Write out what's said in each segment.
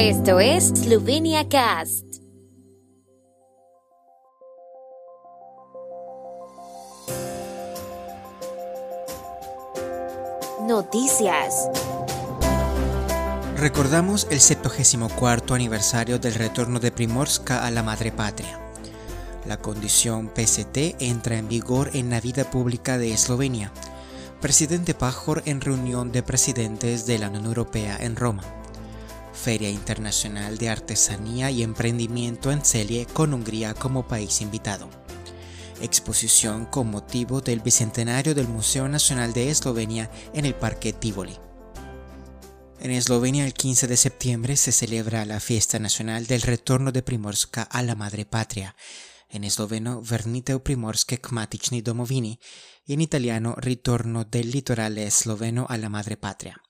Esto es Slovenia Cast. Noticias. Recordamos el 74 aniversario del retorno de Primorska a la madre patria. La condición PST entra en vigor en la vida pública de Eslovenia. Presidente Pajor en reunión de presidentes de la Unión Europea en Roma. Feria Internacional de Artesanía y Emprendimiento en Celie con Hungría como país invitado. Exposición con motivo del bicentenario del Museo Nacional de Eslovenia en el Parque Tivoli. En Eslovenia el 15 de septiembre se celebra la fiesta nacional del retorno de Primorska a la madre patria, en esloveno Verniteu Primorske k matični domovini y en italiano Ritorno del litorale esloveno a la madre patria.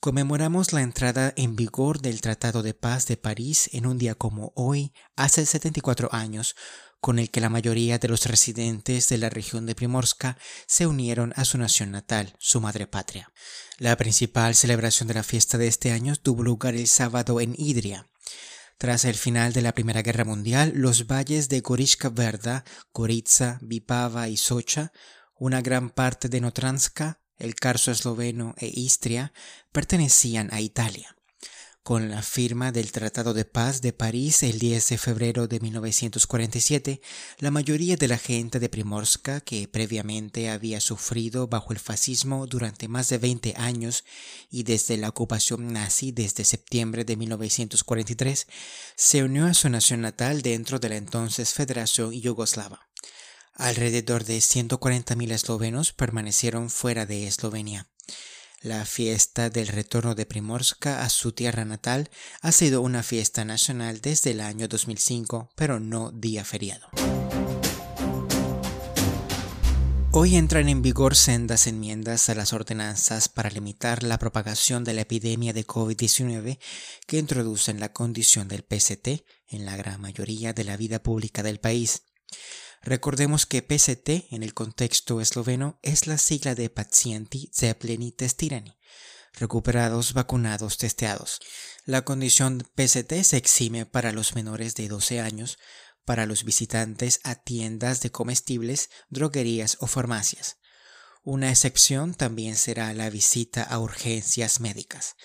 Conmemoramos la entrada en vigor del Tratado de Paz de París en un día como hoy, hace 74 años, con el que la mayoría de los residentes de la región de Primorska se unieron a su nación natal, su madre patria. La principal celebración de la fiesta de este año tuvo lugar el sábado en Idria. Tras el final de la Primera Guerra Mundial, los valles de Gorishka Verda, Gorica, Vipava y Socha, una gran parte de Notranska, el Carso esloveno e Istria pertenecían a Italia. Con la firma del Tratado de Paz de París el 10 de febrero de 1947, la mayoría de la gente de Primorska, que previamente había sufrido bajo el fascismo durante más de 20 años y desde la ocupación nazi desde septiembre de 1943, se unió a su nación natal dentro de la entonces Federación Yugoslava. Alrededor de 140.000 eslovenos permanecieron fuera de Eslovenia. La fiesta del retorno de Primorska a su tierra natal ha sido una fiesta nacional desde el año 2005, pero no día feriado. Hoy entran en vigor sendas enmiendas a las ordenanzas para limitar la propagación de la epidemia de COVID-19 que introducen la condición del PCT en la gran mayoría de la vida pública del país. Recordemos que PCT en el contexto esloveno es la sigla de Pacienti Zepleni Testirani, recuperados, vacunados, testeados. La condición PCT se exime para los menores de 12 años, para los visitantes a tiendas de comestibles, droguerías o farmacias. Una excepción también será la visita a urgencias médicas.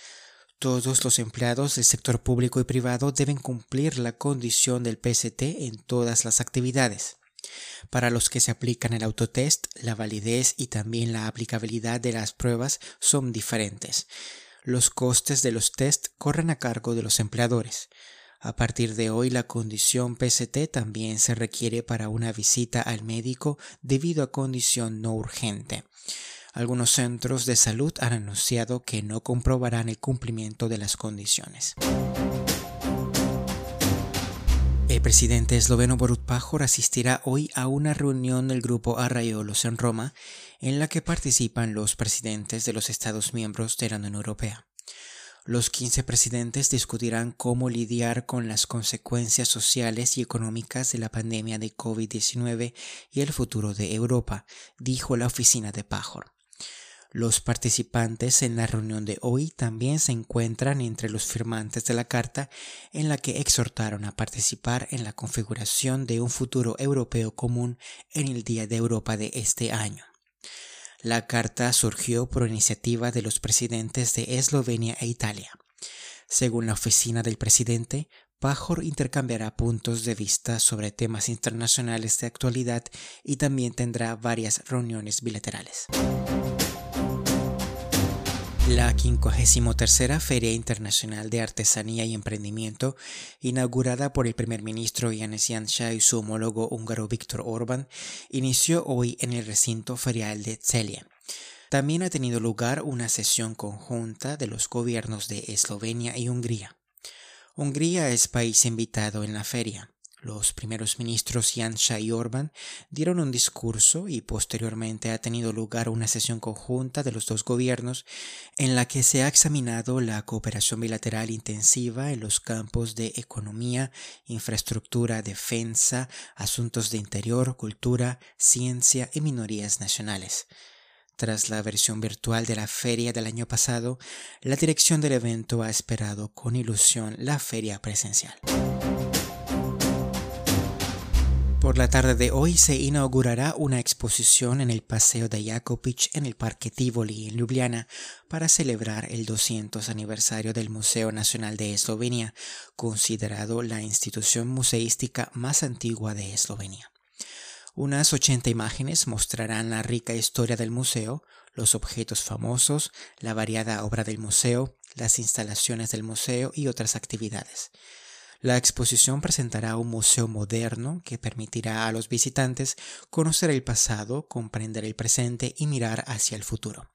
Todos los empleados del sector público y privado deben cumplir la condición del PCT en todas las actividades. Para los que se aplican el autotest, la validez y también la aplicabilidad de las pruebas son diferentes. Los costes de los test corren a cargo de los empleadores. A partir de hoy la condición PCT también se requiere para una visita al médico debido a condición no urgente. Algunos centros de salud han anunciado que no comprobarán el cumplimiento de las condiciones. El presidente esloveno Borut Pajor asistirá hoy a una reunión del grupo Arrayolos en Roma, en la que participan los presidentes de los Estados miembros de la Unión Europea. Los 15 presidentes discutirán cómo lidiar con las consecuencias sociales y económicas de la pandemia de COVID-19 y el futuro de Europa, dijo la oficina de Pajor. Los participantes en la reunión de hoy también se encuentran entre los firmantes de la carta en la que exhortaron a participar en la configuración de un futuro europeo común en el Día de Europa de este año. La carta surgió por iniciativa de los presidentes de Eslovenia e Italia. Según la oficina del presidente, Pajor intercambiará puntos de vista sobre temas internacionales de actualidad y también tendrá varias reuniones bilaterales. La 53 Feria Internacional de Artesanía y Emprendimiento, inaugurada por el primer ministro Yanis Janša y su homólogo húngaro Víctor Orbán, inició hoy en el recinto ferial de Celia. También ha tenido lugar una sesión conjunta de los gobiernos de Eslovenia y Hungría. Hungría es país invitado en la feria. Los primeros ministros Janša y Orban dieron un discurso y posteriormente ha tenido lugar una sesión conjunta de los dos gobiernos en la que se ha examinado la cooperación bilateral intensiva en los campos de economía, infraestructura, defensa, asuntos de interior, cultura, ciencia y minorías nacionales. Tras la versión virtual de la feria del año pasado, la dirección del evento ha esperado con ilusión la feria presencial. Por la tarde de hoy se inaugurará una exposición en el Paseo de Jakopich en el Parque Tivoli en Ljubljana para celebrar el 200 aniversario del Museo Nacional de Eslovenia, considerado la institución museística más antigua de Eslovenia. Unas 80 imágenes mostrarán la rica historia del museo, los objetos famosos, la variada obra del museo, las instalaciones del museo y otras actividades. La exposición presentará un museo moderno que permitirá a los visitantes conocer el pasado, comprender el presente y mirar hacia el futuro.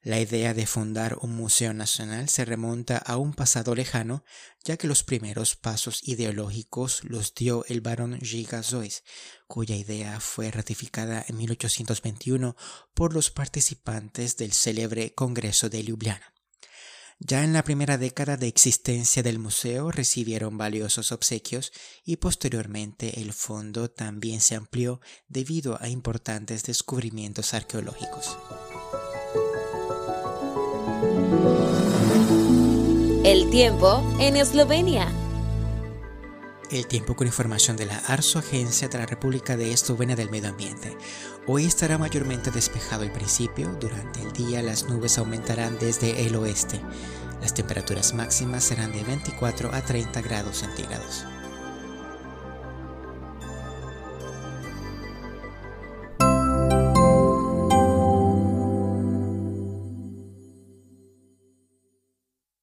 La idea de fundar un museo nacional se remonta a un pasado lejano, ya que los primeros pasos ideológicos los dio el barón Giga cuya idea fue ratificada en 1821 por los participantes del célebre Congreso de Ljubljana. Ya en la primera década de existencia del museo recibieron valiosos obsequios y posteriormente el fondo también se amplió debido a importantes descubrimientos arqueológicos. El tiempo en Eslovenia. El tiempo con información de la ARSO, Agencia de la República de Eslovenia del Medio Ambiente. Hoy estará mayormente despejado al principio, durante el día las nubes aumentarán desde el oeste. Las temperaturas máximas serán de 24 a 30 grados centígrados.